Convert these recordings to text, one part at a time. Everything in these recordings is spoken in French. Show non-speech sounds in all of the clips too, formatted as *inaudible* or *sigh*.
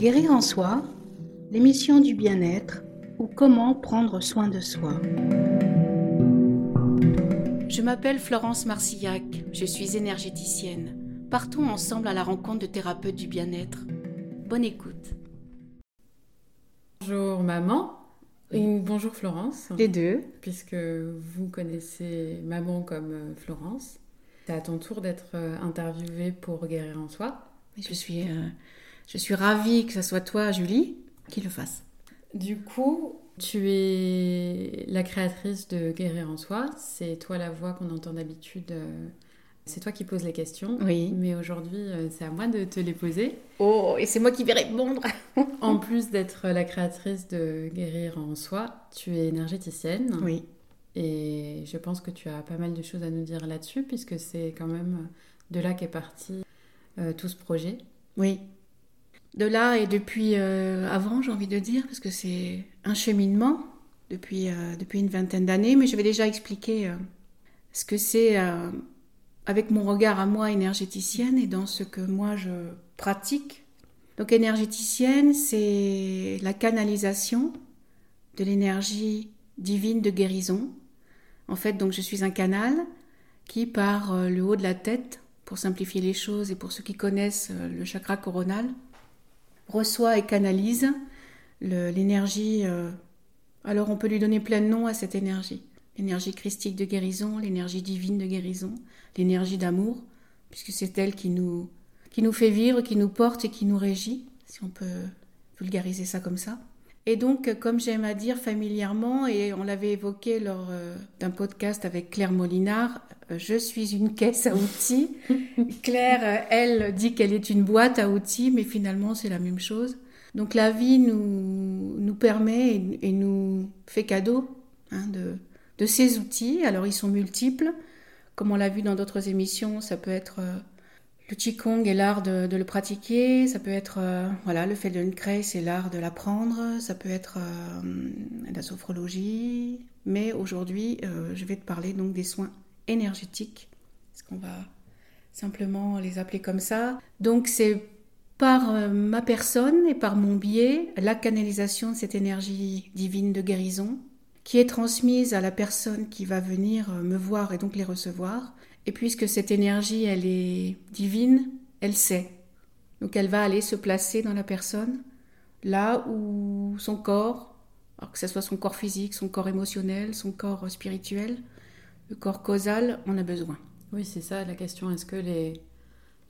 Guérir en soi, l'émission du bien-être ou comment prendre soin de soi. Je m'appelle Florence Marcillac, je suis énergéticienne. Partons ensemble à la rencontre de thérapeutes du bien-être. Bonne écoute. Bonjour maman. Et bonjour Florence. Les deux. Puisque vous connaissez maman comme euh, Florence. C'est à ton tour d'être euh, interviewée pour Guérir en soi. Je suis, euh, je suis ravie que ce soit toi, Julie, qui le fasse. Du coup, tu es la créatrice de Guérir en soi. C'est toi la voix qu'on entend d'habitude. C'est toi qui poses les questions. Oui. Mais aujourd'hui, c'est à moi de te les poser. Oh, et c'est moi qui vais répondre. *laughs* en plus d'être la créatrice de Guérir en soi, tu es énergéticienne. Oui. Et je pense que tu as pas mal de choses à nous dire là-dessus, puisque c'est quand même de là qu'est parti euh, tout ce projet. Oui. De là et depuis euh, avant, j'ai envie de dire, parce que c'est un cheminement depuis, euh, depuis une vingtaine d'années, mais je vais déjà expliquer ce que c'est avec mon regard à moi énergéticienne et dans ce que moi je pratique. Donc énergéticienne, c'est la canalisation de l'énergie divine de guérison en fait, donc je suis un canal qui, par euh, le haut de la tête, pour simplifier les choses et pour ceux qui connaissent euh, le chakra coronal, reçoit et canalise l'énergie. Euh, alors on peut lui donner plein de noms à cette énergie. L'énergie christique de guérison, l'énergie divine de guérison, l'énergie d'amour, puisque c'est elle qui nous, qui nous fait vivre, qui nous porte et qui nous régit, si on peut vulgariser ça comme ça. Et donc, comme j'aime à dire familièrement, et on l'avait évoqué lors euh, d'un podcast avec Claire Molinard, euh, je suis une caisse à outils. *laughs* Claire, euh, elle, dit qu'elle est une boîte à outils, mais finalement, c'est la même chose. Donc, la vie nous, nous permet et, nous fait cadeau hein, de, de ces outils. Alors, ils sont multiples. Comme on l'a vu dans d'autres émissions, ça peut être le Qigong est l'art de, le pratiquer, ça peut être euh, voilà le fait d'une créer, c'est l'art de l'apprendre, ça peut être euh, la sophrologie, mais aujourd'hui euh, je vais te parler donc des soins énergétiques, ce qu'on va simplement les appeler comme ça? Donc c'est par ma personne et par mon biais la canalisation de cette énergie divine de guérison qui est transmise à la personne qui va venir me voir et donc les recevoir et puisque cette énergie, elle est divine, elle sait. Donc elle va aller se placer dans la personne, là où son corps, alors que ce soit son corps physique, son corps émotionnel, son corps spirituel, le corps causal, en a besoin. Oui, c'est ça la question. Est-ce que les,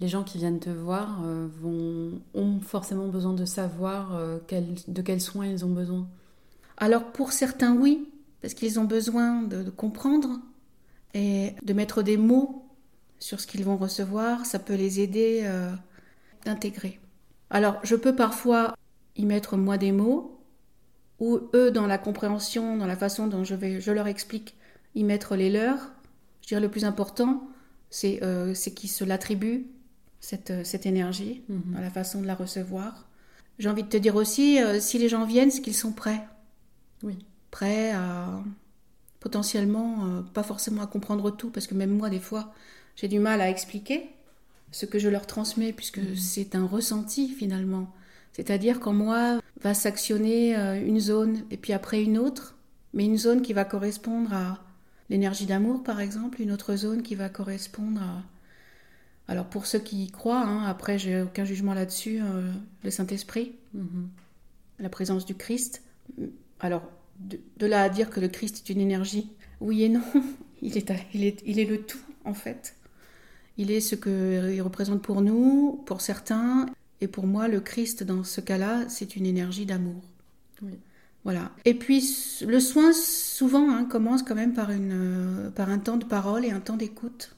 les gens qui viennent te voir euh, vont, ont forcément besoin de savoir euh, de quels soins ils ont besoin? Alors pour certains, oui, parce qu'ils ont besoin de comprendre et de mettre des mots sur ce qu'ils vont recevoir, ça peut les aider euh, d'intégrer. Alors, je peux parfois y mettre moi des mots, ou eux, dans la compréhension, dans la façon dont je, vais, je leur explique, y mettre les leurs. Je dirais le plus important, c'est euh, qu'ils se l'attribuent, cette, euh, cette énergie, mhm. dans la façon de la recevoir. J'ai envie de te dire aussi, euh, si les gens viennent, c'est qu'ils sont prêts. Oui. Prêts à potentiellement euh, pas forcément à comprendre tout, parce que même moi, des fois, j'ai du mal à expliquer ce que je leur transmets, puisque mhm. c'est un ressenti finalement. C'est-à-dire qu'en moi va s'actionner euh, une zone et puis après une autre, mais une zone qui va correspondre à l'énergie d'amour par exemple, une autre zone qui va correspondre à... Alors pour ceux qui y croient, hein, après j'ai aucun jugement là-dessus, euh, le Saint-Esprit, mhm. la présence du Christ. Alors de, là à dire que le Christ est une énergie, oui et non, *laughs* il est, il est, il est le tout en fait. Il est ce qu'il représente pour nous, pour certains, et pour moi, le Christ, dans ce cas-là, c'est une énergie d'amour. Voilà. Et puis, le soin, souvent, hein, commence quand même par, une, par un temps de parole et un temps d'écoute.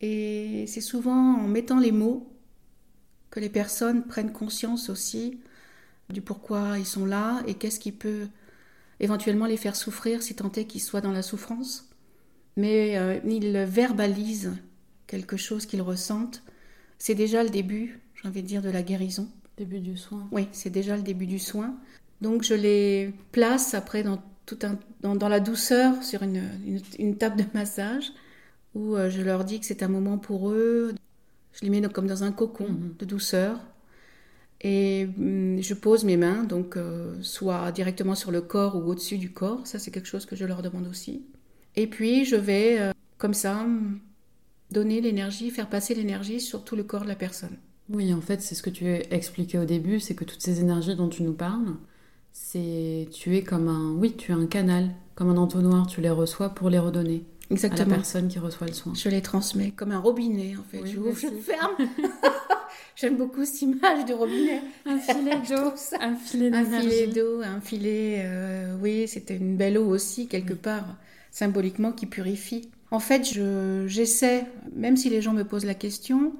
Et c'est souvent en mettant les mots que les personnes prennent conscience aussi du pourquoi ils sont là et qu'est-ce qui peut éventuellement les faire souffrir si tant est qu'ils soient dans la souffrance, mais euh, ils verbalisent quelque chose qu'ils ressentent. C'est déjà le début, j'ai envie de dire, de la guérison. Début du soin. Oui, c'est déjà le début du soin. Donc je les place après dans, tout un, dans, la douceur sur une, une, table de massage où euh, je leur dis que c'est un moment pour eux. Je les mets comme dans un cocon mhm. de douceur Et hum, je pose mes mains, donc euh, soit directement sur le corps ou au-dessus du corps. Ça, c'est quelque chose que je leur demande aussi. Et puis, je vais, euh, comme ça, hum, donner l'énergie, faire passer l'énergie sur tout le corps de la personne. Oui, en fait, c'est ce que tu as expliqué au début, c'est que toutes ces énergies dont tu nous parles, c'est tu es comme un, oui, tu es un canal, comme un entonnoir, tu les reçois pour les redonner. Exactement. À la personne qui reçoit le soin. Je les transmets comme un robinet, en fait. je ouvre, je ferme. *laughs* J'aime beaucoup cette image de robinet. Un filet *laughs* d'eau. un filet Un filet d'eau, un filet. Euh, oui, c'était une belle eau aussi, quelque part, symboliquement, qui purifie. En fait, j'essaie, même si les gens me posent la question,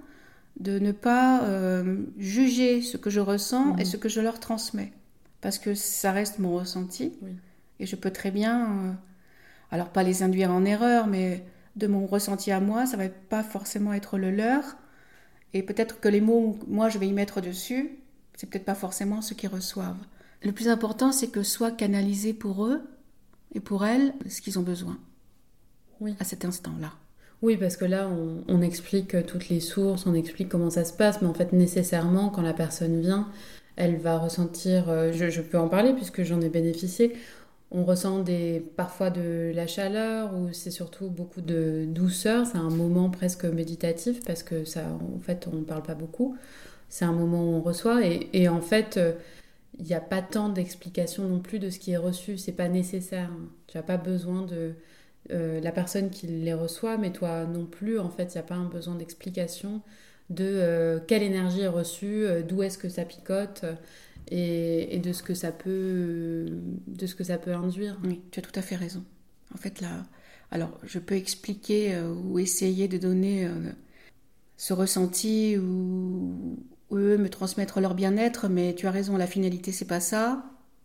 de ne pas euh, juger ce que je ressens et mhm. ce que je leur transmets. Parce que ça reste mon ressenti. Et je peux très bien, euh, alors pas les induire en erreur, mais de mon ressenti à moi, ça va pas forcément être le leur. Et peut-être que les mots, moi, je vais y mettre dessus, c'est peut-être pas forcément ceux qui reçoivent. Le plus important, c'est que soit canalisé pour eux et pour elles ce qu'ils ont besoin. Oui. À cet instant-là. Oui, parce que là, on, explique toutes les sources, on explique comment ça se passe, mais en fait, nécessairement, quand la personne vient, elle va ressentir, euh, je, peux en parler puisque j'en ai bénéficié, on ressent des, parfois de la chaleur ou c'est surtout beaucoup de douceur, c'est un moment presque méditatif parce que ça, en fait, on ne parle pas beaucoup, c'est un moment où on reçoit et, en fait, euh, il n'y a pas tant d'explications non plus de ce qui est reçu, c'est pas nécessaire, tu n'as pas besoin de euh, la personne qui les reçoit, mais toi non plus, en fait, il n'y a pas un besoin d'explication de euh, quelle énergie est reçue, d'où est-ce que ça picote et, de ce que ça peut de ce que ça peut induire. Oui, tu as tout à fait raison. En fait, là, alors je peux expliquer ou essayer de donner ce ressenti ou, ou, eux me transmettre leur bien-être, mais tu as raison, la finalité c'est pas ça.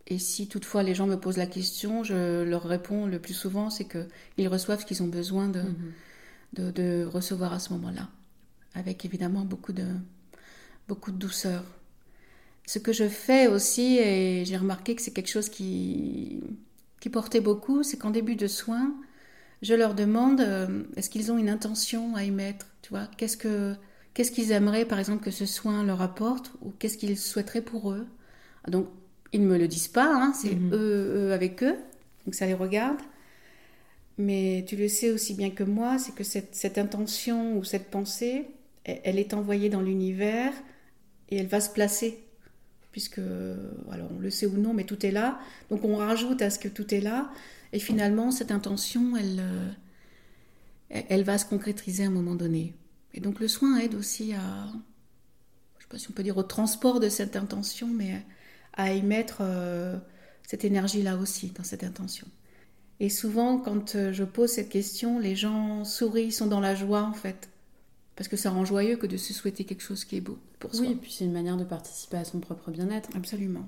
Et si toutefois les gens me posent la question, je leur réponds le plus souvent, c'est qu'ils reçoivent ce qu'ils ont besoin mhm. de, de, recevoir à ce moment-là, avec évidemment beaucoup de, beaucoup de douceur. Ce que je fais aussi, et j'ai remarqué que c'est quelque chose qui, qui portait beaucoup, c'est qu'en début de soins, je leur demande euh, est-ce qu'ils ont une intention à émettre Tu vois, qu'est-ce que qu'est-ce qu'ils aimeraient, par exemple, que ce soin leur apporte, ou qu'est-ce qu'ils souhaiteraient pour eux? Donc, ils ne me le disent pas, hein, c'est mhm. eux, avec eux, donc ça les regarde. Mais tu le sais aussi bien que moi, c'est que cette, intention ou cette pensée, elle, est envoyée dans l'univers et elle va se placer. Puisque, alors on le sait ou non, mais tout est là. Donc on rajoute à ce que tout est là. Et finalement, cette intention, elle, euh, elle va se concrétiser à un moment donné. Et donc le soin aide aussi à, je ne sais pas si on peut dire au transport de cette intention, mais à y mettre euh, cette énergie-là aussi, dans cette intention. Et souvent, quand euh, je pose cette question, les gens sourient, sont dans la joie en fait. Parce que ça rend joyeux que de se souhaiter quelque chose qui est beau pour soi. Oui, et puis c'est une manière de participer à son propre bien-être. Absolument,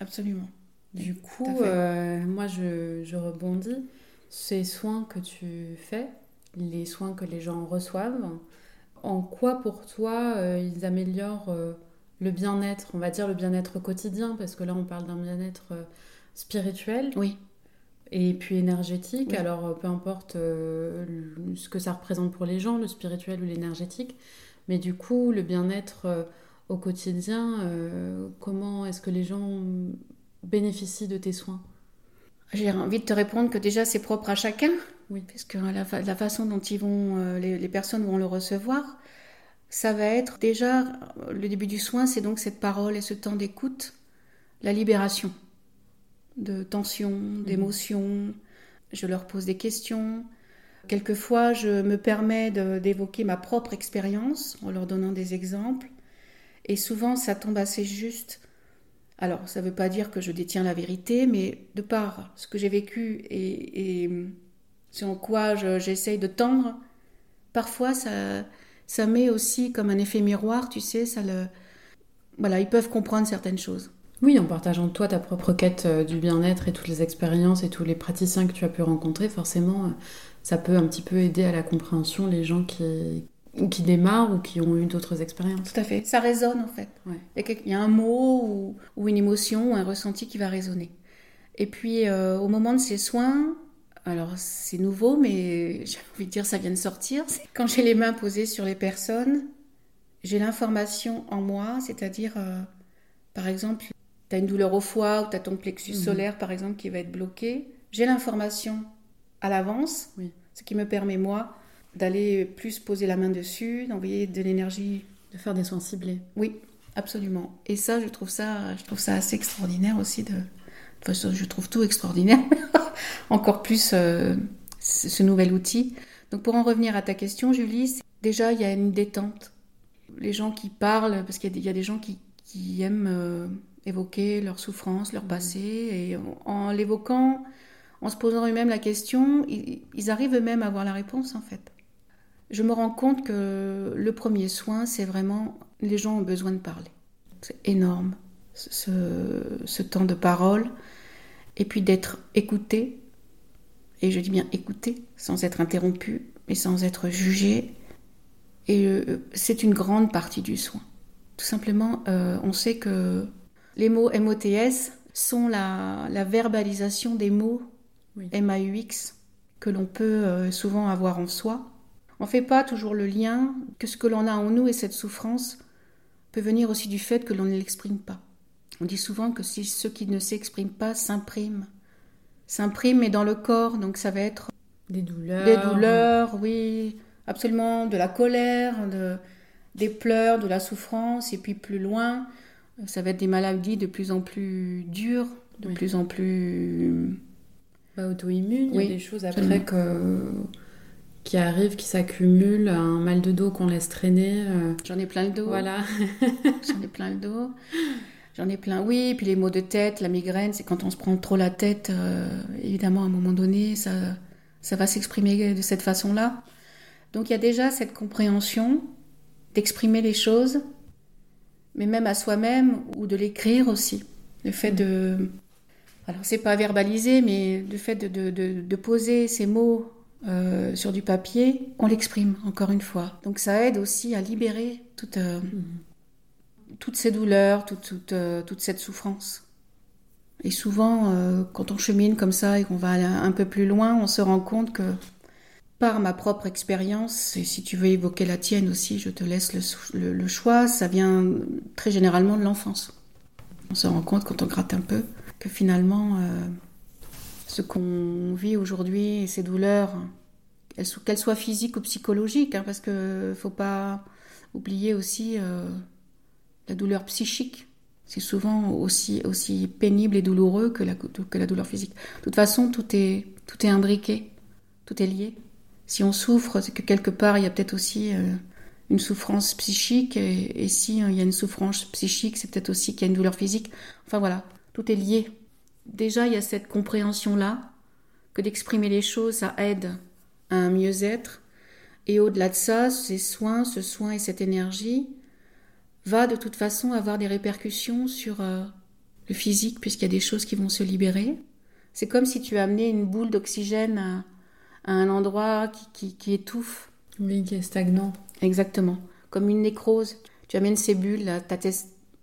absolument. Du coup, euh, moi je, je, rebondis. Ces soins que tu fais, les soins que les gens reçoivent, en quoi pour toi ils améliorent le bien-être, on va dire le bien-être quotidien, parce que là on parle d'un bien-être euh, spirituel. Oui. Et puis énergétique, alors euh, peu importe euh, ce que ça représente pour les gens, le spirituel ou l'énergétique, mais du coup le bien-être au quotidien, comment est-ce que les gens bénéficient de tes soins? J'ai envie de te répondre que déjà c'est propre à chacun, oui. parce que la, la façon dont ils vont, les, personnes vont le recevoir, ça va être déjà le début du soin, c'est donc cette parole et ce temps d'écoute, la libération de tension, mhm. d'émotion. Je leur pose des questions. Quelquefois, je me permets d'évoquer ma propre expérience en leur donnant des exemples. Et souvent, ça tombe assez juste. Alors, ça ne veut pas dire que je détiens la vérité, mais de par ce que j'ai vécu et, et ce en quoi j'essaye de tendre, parfois ça, ça met aussi comme un effet miroir, tu sais, ça le... Voilà, ils peuvent comprendre certaines choses. Oui, en partageant toi ta propre quête euh, du bien-être et toutes les expériences et tous les praticiens que tu as pu rencontrer, forcément, euh, ça peut un petit peu aider à la compréhension les gens qui, qui démarrent ou qui ont eu d'autres expériences. Tout à fait. Ça résonne en fait. Il, y a un mot ou, une émotion ou un ressenti qui va résonner. Et puis euh, au moment de ces soins, alors c'est nouveau, mais *laughs* j'ai envie de dire ça vient de sortir. Quand j'ai les mains posées sur les personnes, j'ai l'information en moi, c'est-à-dire euh, Par exemple, tu as une douleur au foie ou tu as ton plexus Mhm. solaire, par exemple, qui va être bloqué. J'ai l'information à l'avance, Oui. ce qui me permet, moi, d'aller plus poser la main dessus, d'envoyer de l'énergie. De faire des soins ciblés. Oui, absolument. Et ça, je trouve ça, je trouve ça assez extraordinaire aussi. De... de toute façon, je trouve tout extraordinaire. *laughs* Encore plus euh, ce nouvel outil. Donc, pour en revenir à ta question, Julie, déjà, il y a une détente. Les gens qui parlent, parce qu'il y a des- il y, a des gens qui, qui aiment euh, évoquer leur souffrance, leur passé, et en, en l'évoquant, en se posant eux-mêmes la question, ils, ils arrivent eux-mêmes à avoir la réponse, en fait. Je me rends compte que le premier soin, c'est vraiment les gens ont besoin de parler. C'est énorme, ce, ce temps de parole, et puis d'être écouté, et je dis bien écouté, sans être interrompu, mais sans être jugé. Et euh, c'est une grande partie du soin. Tout simplement, euh, on sait que les mots MOTS sont la, la verbalisation des mots Oui. MAUX que l'on peut euh, souvent avoir en soi. On ne fait pas toujours le lien que ce que l'on a en nous et cette souffrance peut venir aussi du fait que l'on ne l'exprime pas. On dit souvent que si ceux qui ne s'expriment pas s'impriment, s'impriment mais dans le corps, donc ça va être Des douleurs. des douleurs, oui, absolument, de la colère, de, des pleurs, de la souffrance, et puis plus loin, ça va être des maladies de plus en plus dures, de Oui. plus en plus... Bah, auto-immune, il y a des choses absolument. après que... qui arrivent, qui s'accumulent, un mal de dos qu'on laisse traîner. euh, J'en ai plein le dos. Voilà. *laughs* J'en ai plein le dos. J'en ai plein, oui. Puis les maux de tête, la migraine, c'est quand on se prend trop la tête, euh, évidemment, à un moment donné, ça, ça va s'exprimer de cette façon-là. Donc il y a déjà cette compréhension d'exprimer les choses, mais même à soi-même, ou de l'écrire aussi. Le fait de. Alors, c'est pas verbaliser, mais le fait de, de, de- poser ces mots euh, sur du papier, on l'exprime, encore une fois. Donc ça aide aussi à libérer toute. euh, toutes ces douleurs, toute, toute, euh, toute cette souffrance. Et souvent, quand on chemine comme ça et qu'on va un peu plus loin, on se rend compte que par ma propre expérience, et si tu veux évoquer la tienne aussi, je te laisse le, choix, ça vient très généralement de l'enfance. On se rend compte quand on gratte un peu que finalement, euh, ce qu'on vit aujourd'hui et ces douleurs, qu'elles soient physiques ou psychologiques, hein, parce que faut pas oublier aussi euh, la douleur psychique. C'est souvent aussi, aussi pénible et douloureux que la, que la douleur physique. De toute façon, tout est, tout est imbriqué, tout est lié. Si on souffre, c'est que quelque part, il y a peut-être aussi euh, une souffrance psychique. Et, si euh, il y a une souffrance psychique, c'est peut-être aussi qu'il y a une douleur physique. Enfin voilà, tout est lié. Déjà, il y a cette compréhension-là, que d'exprimer les choses, ça aide à un mieux-être. Et au-delà de ça, ces soins, ce soin et cette énergie va de toute façon avoir des répercussions sur euh, le physique, puisqu'il y a des choses qui vont se libérer. C'est comme si tu amenais une boule d'oxygène à, à un endroit qui, qui, qui étouffe. Oui, qui est stagnant. Exactement. Comme une nécrose. Tu amènes ces bulles,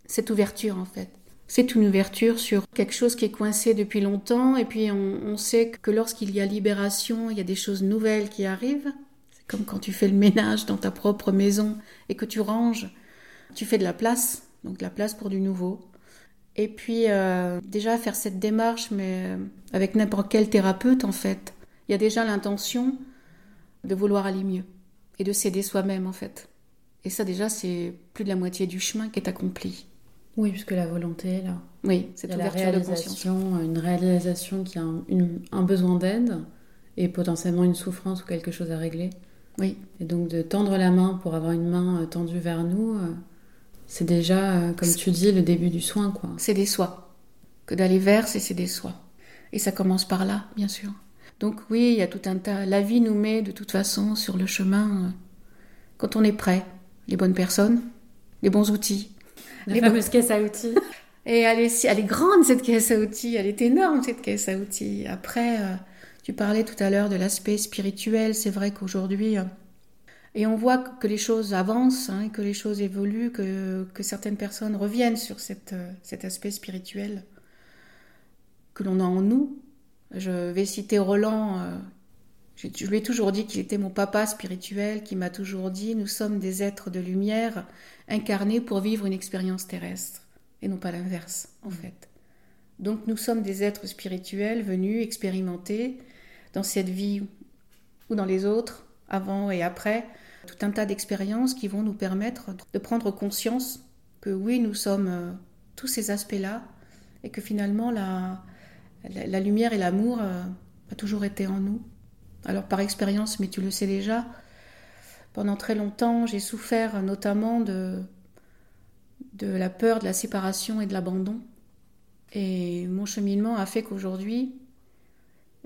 cette ouverture en fait. C'est une ouverture sur quelque chose qui est coincé depuis longtemps, et puis on, on sait que lorsqu'il y a libération, il y a des choses nouvelles qui arrivent. C'est comme quand tu fais le ménage dans ta propre maison et que tu ranges, tu fais de la place, donc de la place pour du nouveau. Et puis euh, déjà faire cette démarche, mais euh, avec n'importe quel thérapeute en fait, il y a déjà l'intention de vouloir aller mieux et de s'aider soi-même en fait. Et ça déjà c'est plus de la moitié du chemin qui est accompli. Oui, puisque la volonté est là. Oui, cette ouverture de conscience. réalisation, une réalisation qui a un, une- un besoin d'aide et potentiellement une souffrance ou quelque chose à régler. Oui, Et donc de tendre la main pour avoir une main euh, tendue vers nous, euh, c'est déjà, euh, comme tu dis, le début du soin, quoi. c'est des soi. Que d'aller vers, c'est des soi. Et ça commence par là, bien sûr. Donc oui, il y a tout un tas. La vie nous met de toute façon sur le chemin euh, quand on est prêt. Les bonnes personnes, les bons outils. La Les fameuse caisse à outils. *laughs* Et elle est, si- elle est grande cette caisse à outils, elle est énorme cette caisse à outils. Après, euh, tu parlais tout à l'heure de l'aspect spirituel, c'est vrai qu'aujourd'hui, euh, et on voit que les choses avancent, hein, que les choses évoluent, que, que certaines personnes reviennent sur cette, cet aspect spirituel que l'on a en nous. Je vais citer Roland, euh, je, je lui ai toujours dit qu'il était mon papa spirituel, qui m'a toujours dit, nous sommes des êtres de lumière incarnés pour vivre une expérience terrestre. et non pas l'inverse, en fait. Donc nous sommes des êtres spirituels venus expérimenter dans cette vie ou dans les autres, avant et après, tout un tas d'expériences qui vont nous permettre de prendre conscience que oui, nous sommes euh, tous ces aspects-là et que finalement la, la, lumière et l'amour euh, a toujours été en nous. Alors par expérience, mais tu le sais déjà, pendant très longtemps, j'ai souffert notamment de, de la peur de la séparation et de l'abandon. Et mon cheminement a fait qu'aujourd'hui,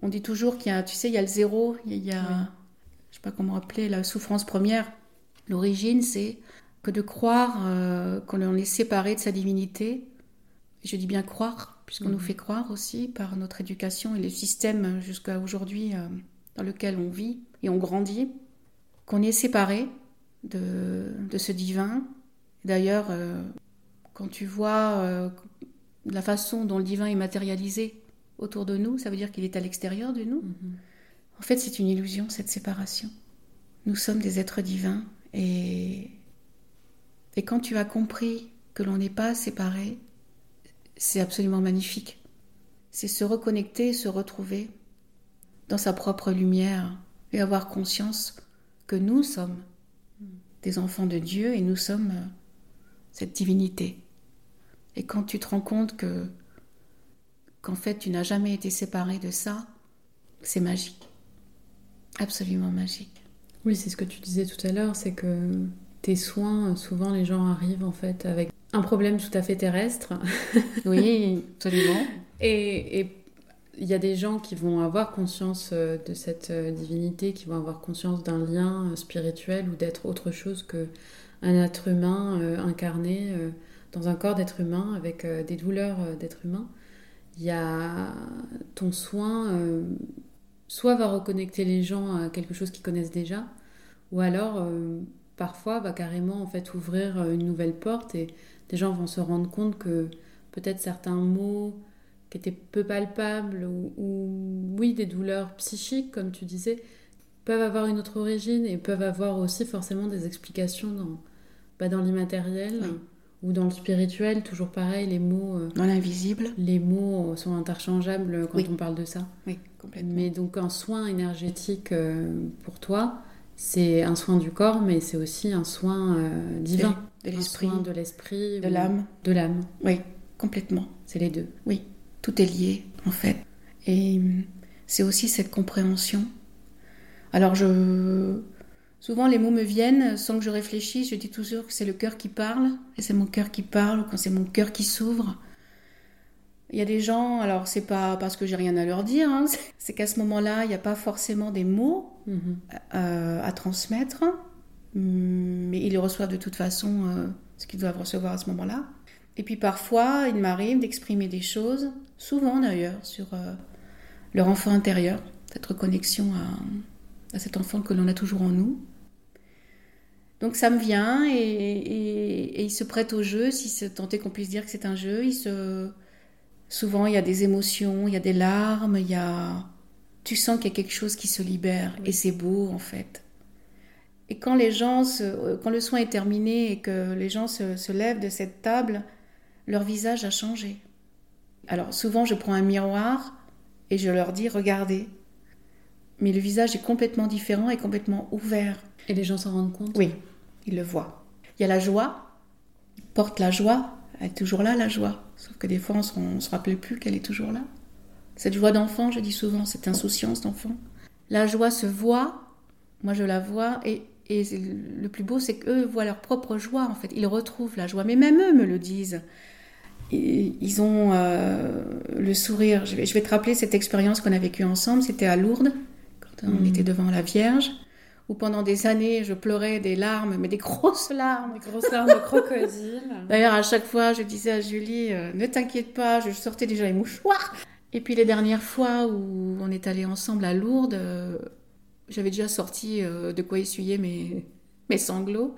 on dit toujours qu'il y a, tu sais, il y a le zéro, il y a, je sais pas comment appeler, la souffrance première. L'origine, c'est que de croire euh, qu'on est séparé de sa divinité. Je dis bien croire, puisqu'on nous mhm. fait croire aussi par notre éducation et le système jusqu'à aujourd'hui euh, dans lequel on vit et on grandit, qu'on est séparé de, de ce divin. D'ailleurs, euh, quand tu vois la façon dont le divin est matérialisé autour de nous, ça veut dire qu'il est à l'extérieur de nous. Mhm. En fait, c'est une illusion, cette séparation. Nous sommes des êtres divins et, et quand tu as compris que l'on n'est pas séparés, c'est absolument magnifique. C'est se reconnecter, se retrouver dans sa propre lumière et avoir conscience que nous sommes des enfants de Dieu et nous sommes cette divinité. Et quand tu te rends compte que qu'en fait tu n'as jamais été séparé de ça, c'est magique. Absolument magique. Oui, c'est ce que tu disais tout à l'heure, c'est que tes soins, souvent les gens arrivent en fait avec un problème tout à fait terrestre. *laughs* oui, absolument. Et il y a des gens qui vont avoir conscience euh, de cette euh, divinité, qui vont avoir conscience d'un lien euh, spirituel ou d'être autre chose que un être humain incarné dans un corps d'être humain avec des douleurs d'être humain. Il y a ton soin soit va reconnecter les gens à quelque chose qu'ils connaissent déjà, ou alors parfois va carrément en fait ouvrir une nouvelle porte et des gens vont se rendre compte que peut-être certains mots qui étaient peu palpables ou, oui des douleurs psychiques comme tu disais peuvent avoir une autre origine et peuvent avoir aussi forcément des explications dans, bah, dans l'immatériel ou dans le spirituel, toujours pareil, les mots. Euh, dans l'invisible. Les mots sont interchangeables quand on parle de ça. Oui, complètement. Mais donc un soin énergétique euh, pour toi, c'est un soin du corps, mais c'est aussi un soin euh, divin. De, l'esprit. De l'esprit. De l'âme. De l'âme. Oui, complètement. C'est les deux. Oui, tout est lié en fait. Et c'est aussi cette compréhension. Alors je Souvent, les mots me viennent sans que je réfléchisse. Je dis toujours que c'est le cœur qui parle, et c'est mon cœur qui parle, ou quand c'est mon cœur qui s'ouvre. Il y a des gens, alors c'est pas parce que j'ai rien à leur dire, hein, c'est qu'à ce moment-là, il n'y a pas forcément des mots mhm. euh, à transmettre, mais ils reçoivent de toute façon euh, ce qu'ils doivent recevoir à ce moment-là. Et puis parfois, il m'arrive d'exprimer des choses, souvent d'ailleurs, sur euh, leur enfant intérieur, cette reconnexion à cet enfant que l'on a toujours en nous. Donc ça me vient et, il se prête au jeu, si c'est tenté qu'on puisse dire que c'est un jeu. Il se... Souvent, il y a des émotions, il y a des larmes, il y a... Tu sens qu'il y a quelque chose qui se libère et c'est beau en fait. Et quand les gens, quand le soin est terminé et que les gens se, se lèvent de cette table, leur visage a changé. Alors souvent, je prends un miroir et je leur dis regardez. Mais le visage est complètement différent et complètement ouvert. Et les gens s'en rendent compte? Oui, il le voit. Il y a la joie, il porte la joie, elle est toujours là, la joie. Sauf que des fois, on ne se, rappelle plus qu'elle est toujours là. Cette joie d'enfant, je dis souvent, cette insouciance d'enfant. La joie se voit, moi je la vois, et, le plus beau, c'est qu'eux voient leur propre joie, en fait. Ils retrouvent la joie, mais même eux me le disent. ils ont euh, le sourire. Je vais, je vais, te rappeler cette expérience qu'on a vécue ensemble, c'était à Lourdes, quand on mmh. était devant la Vierge où pendant des années je pleurais des larmes, mais des grosses larmes. Des grosses larmes de crocodile. *laughs* D'ailleurs, à chaque fois, je disais à Julie, euh, ne t'inquiète pas, je sortais déjà les mouchoirs. Et puis les dernières fois où on est allé ensemble à Lourdes, euh, j'avais déjà sorti euh, de quoi essuyer mes, mes sanglots.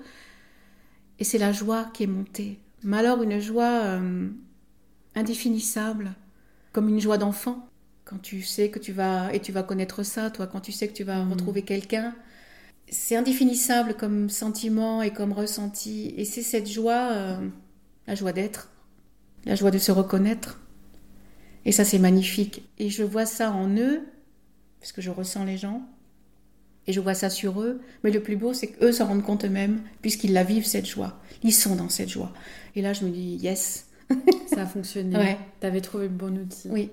Et c'est la joie qui est montée. Mais alors une joie indéfinissable, comme une joie d'enfant. Quand tu sais que tu vas, et tu vas connaître ça, toi, quand tu sais que tu vas mmh. retrouver quelqu'un c'est indéfinissable comme sentiment et comme ressenti. Et c'est cette joie, euh, la joie d'être. la joie de se reconnaître. Et ça, c'est magnifique. Et je vois ça en eux, parce que je ressens les gens, et je vois ça sur eux. Mais le plus beau, c'est qu'eux s'en rendent compte eux-mêmes, puisqu'ils la vivent, cette joie. Ils sont dans cette joie. Et là, je me dis, yes. ça a fonctionné. *laughs* Ouais. Tu avais trouvé le bon outil. Oui.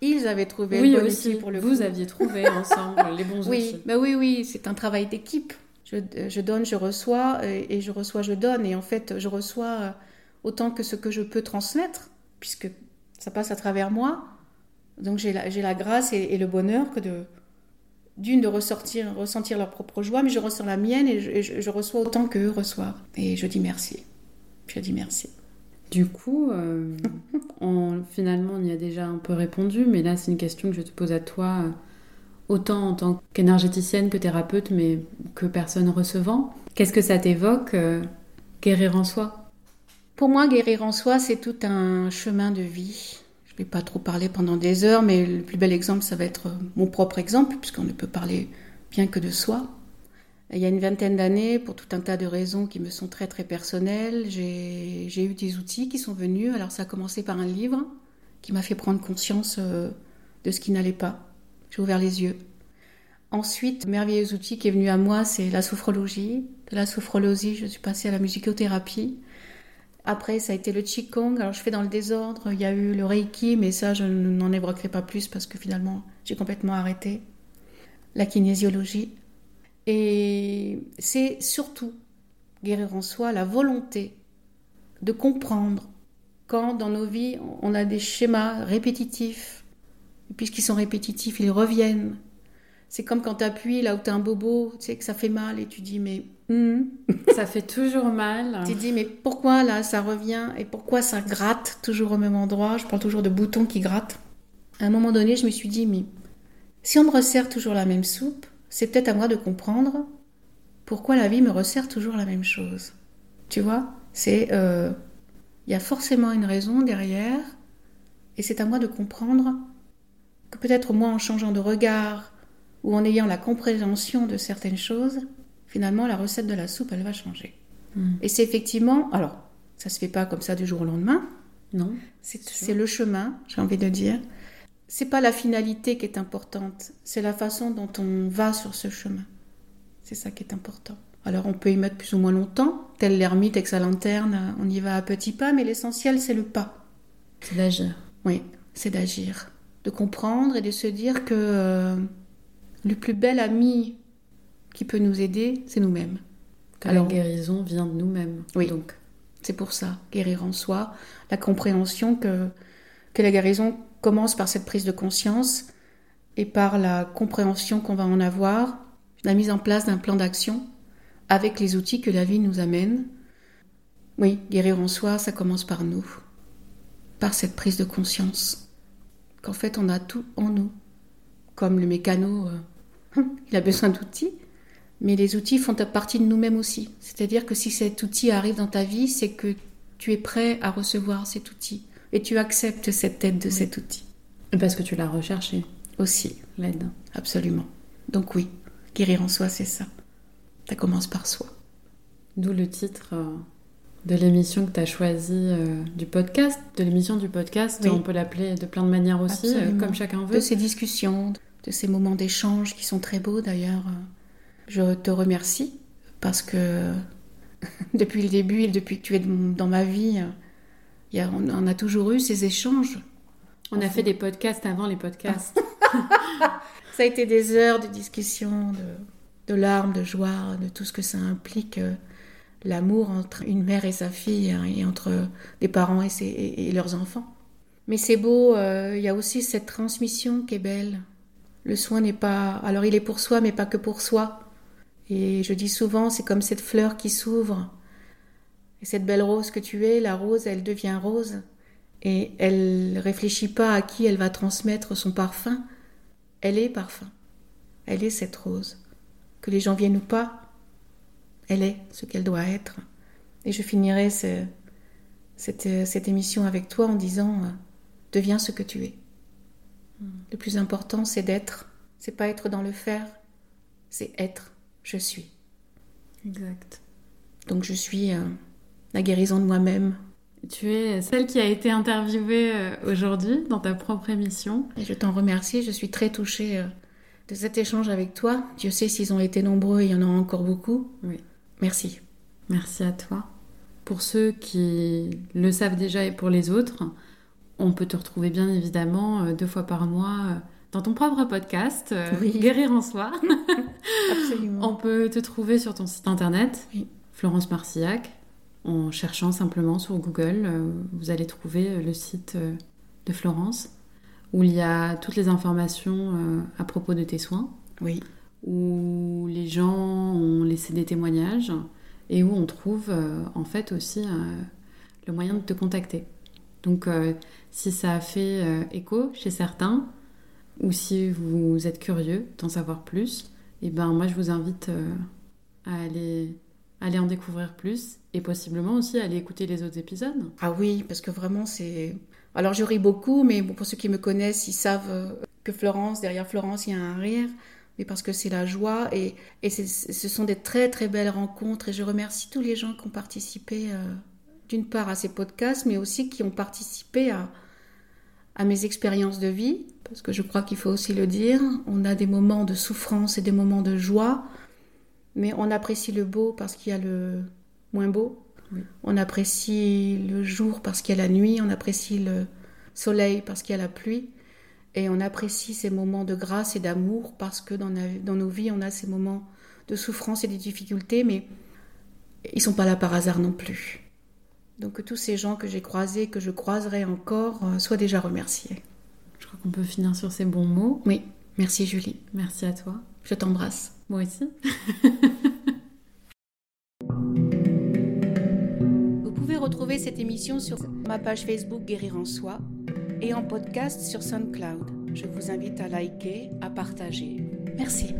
Ils avaient trouvé Oui, le bon aussi. outil pour le Vous coup. aviez trouvé *laughs* ensemble les bons Oui, outils. bah oui, oui, c'est un travail d'équipe. Je, euh, je donne, je reçois, et, je reçois, je donne. Et en fait, je reçois euh, autant que ce que je peux transmettre, puisque ça passe à travers moi. Donc j'ai la, la grâce et, et le bonheur que de d'une de ressortir, ressentir leur propre joie, mais je ressens la mienne et je, et je- je reçois autant qu'eux reçoivent. Et je dis merci. Je dis merci. Du coup, euh, on- finalement, on y a déjà un peu répondu, mais là, c'est une question que je te pose à toi, euh, autant en tant qu'énergéticienne que thérapeute, mais que personne recevant. Qu'est-ce que ça t'évoque, euh, guérir en soi? Pour moi, guérir en soi, c'est tout un chemin de vie. Je ne vais pas trop parler pendant des heures, mais le plus bel exemple, ça va être euh, mon propre exemple, puisqu'on ne peut parler bien que de soi. Il y a une vingtaine d'années, pour tout un tas de raisons qui me sont très très personnelles, j'ai eu des outils qui sont venus. Alors ça a commencé par un livre qui m'a fait prendre conscience euh, de ce qui n'allait pas. J'ai ouvert les yeux. Ensuite, le merveilleux outil qui est venu à moi, c'est la sophrologie. De la sophrologie, je suis passée à la musicothérapie. Après, ça a été le Qigong. Alors, je fais dans le désordre. Il y a eu le Reiki, mais ça, je n'en évoquerai pas plus parce que finalement, j'ai complètement arrêté. La kinésiologie. Et c'est surtout guérir en soi la volonté de comprendre quand dans nos vies, on a des schémas répétitifs. Et puisqu'ils sont répétitifs, ils reviennent. C'est comme quand tu appuies là où tu as un bobo, tu sais que ça fait mal et tu dis mais hum, *laughs* Ça fait toujours mal. tu te dis, mais pourquoi là ça revient et pourquoi ça gratte toujours au même endroit? Je parle toujours de boutons qui grattent. À un moment donné, je me suis dit, mais si on me resserre toujours la même soupe, c'est peut-être à moi de comprendre pourquoi la vie me resserre toujours la même chose. Tu vois C'est. euh, Il y a forcément une raison derrière, et c'est à moi de comprendre que peut-être moi, en changeant de regard ou en ayant la compréhension de certaines choses, finalement, la recette de la soupe, elle va changer. Mm. Et c'est effectivement, alors, ça se fait pas comme ça du jour au lendemain. Non c'est le chemin, j'ai envie de dire. C'est pas la finalité qui est importante, c'est la façon dont on va sur ce chemin. C'est ça qui est important. Alors on peut y mettre plus ou moins longtemps, tel l'ermite avec sa lanterne, on y va à petits pas, mais l'essentiel c'est le pas. C'est d'agir. Oui, c'est d'agir, de comprendre et de se dire que euh, le plus bel ami qui peut nous aider, c'est nous-mêmes. Alors- la guérison vient de nous-mêmes. Oui. Donc, C'est pour ça, guérir en soi, la compréhension que, que la guérison commence par cette prise de conscience et par la compréhension qu'on va en avoir, la mise en place d'un plan d'action avec les outils que la vie nous amène. Oui, guérir en soi, ça commence par nous, par cette prise de conscience qu'en fait on a tout en nous, comme le mécano, euh, *laughs* il a besoin d'outils, mais les outils font partie de nous-mêmes aussi. C'est-à-dire que si cet outil arrive dans ta vie, c'est que tu es prêt à recevoir cet outil et tu acceptes cette aide de Oui. cet outil parce que tu l'as recherché, aussi, l'aide. absolument. Donc oui, guérir en soi, c'est ça. Ça commence par soi. D'où le titre euh, de l'émission que tu as choisi euh, du podcast. De l'émission du podcast, Oui. on peut l'appeler de plein de manières aussi, euh, comme chacun De veut. ces discussions, de ces moments d'échange qui sont très beaux d'ailleurs. Je te remercie parce que *laughs* depuis le début et depuis que tu es dans ma vie, y a- on on a toujours eu ces échanges. On a fait des podcasts avant les podcasts. *laughs* *laughs* Ça a été des heures de discussion, de, de larmes, de joie, de tout ce que ça implique, euh, l'amour entre une mère et sa fille, hein, et entre des parents et, ses- et- et leurs enfants. Mais c'est beau, euh, il y a aussi cette transmission qui est belle. Le soin n'est pas... Alors il est pour soi, mais pas que pour soi. Et je dis souvent, c'est comme cette fleur qui s'ouvre. Et cette belle rose que tu es, la rose, elle devient rose. Et elle réfléchit pas à qui elle va transmettre son parfum. Elle est parfum. Elle est cette rose. Que les gens viennent ou pas, elle est ce qu'elle doit être. Et je finirai ce- cette, cette émission avec toi en disant euh, deviens ce que tu es. Le plus important, c'est d'être. C'est pas être dans le faire, c'est être. Je suis. Exact. Donc je suis euh, la guérison de moi-même Tu es celle qui a été interviewée aujourd'hui dans ta propre émission. Et je t'en remercie, je suis très touchée de cet échange avec toi. Dieu sait s'ils ont été nombreux, il y en aura encore beaucoup. Oui. Merci. Merci à toi. Pour ceux qui le savent déjà et pour les autres, on peut te retrouver bien évidemment euh, deux fois par mois euh, dans ton propre podcast, euh, Guérir en soi. *laughs* *laughs* Absolument. On peut te trouver sur ton site internet, Florence Marcillac, en cherchant simplement sur Google. Vous allez trouver le site de Florence où il y a toutes les informations à propos de tes soins. Oui. Où les gens ont laissé des témoignages et où on trouve en fait aussi le moyen de te contacter. Donc euh, si ça a fait euh, écho chez certains, ou si vous êtes curieux d'en savoir plus, et eh ben moi je vous invite euh, à aller, aller en découvrir plus et possiblement aussi aller écouter les autres épisodes. Ah oui, parce que vraiment c'est... Alors je ris beaucoup, mais pour ceux qui me connaissent, ils savent que Florence, derrière Florence, il y a un rire mais parce que c'est la joie et, et ce sont des très très belles rencontres et je remercie tous les gens qui ont participé d'une part à ces podcasts, mais aussi qui ont participé à, à mes expériences de vie, parce que je crois qu'il faut aussi le dire, on a des moments de souffrance et des moments de joie, mais on apprécie le beau parce qu'il y a le moins beau, on apprécie le jour parce qu'il y a la nuit, on apprécie le soleil parce qu'il y a la pluie, et on apprécie ces moments de grâce et d'amour parce que dans, dans nos vies, on a ces moments de souffrance et de difficultés, mais ils sont pas là par hasard non plus. Donc que tous ces gens que j'ai croisés, que je croiserai encore, euh, soient déjà remerciés. Je crois qu'on peut finir sur ces bons mots. Oui, merci Julie. Merci à toi. Je t'embrasse. Moi aussi. *laughs* cette émission sur ma page Facebook Guérir en Soi et en podcast sur SoundCloud. Je vous invite à liker, à partager. Merci.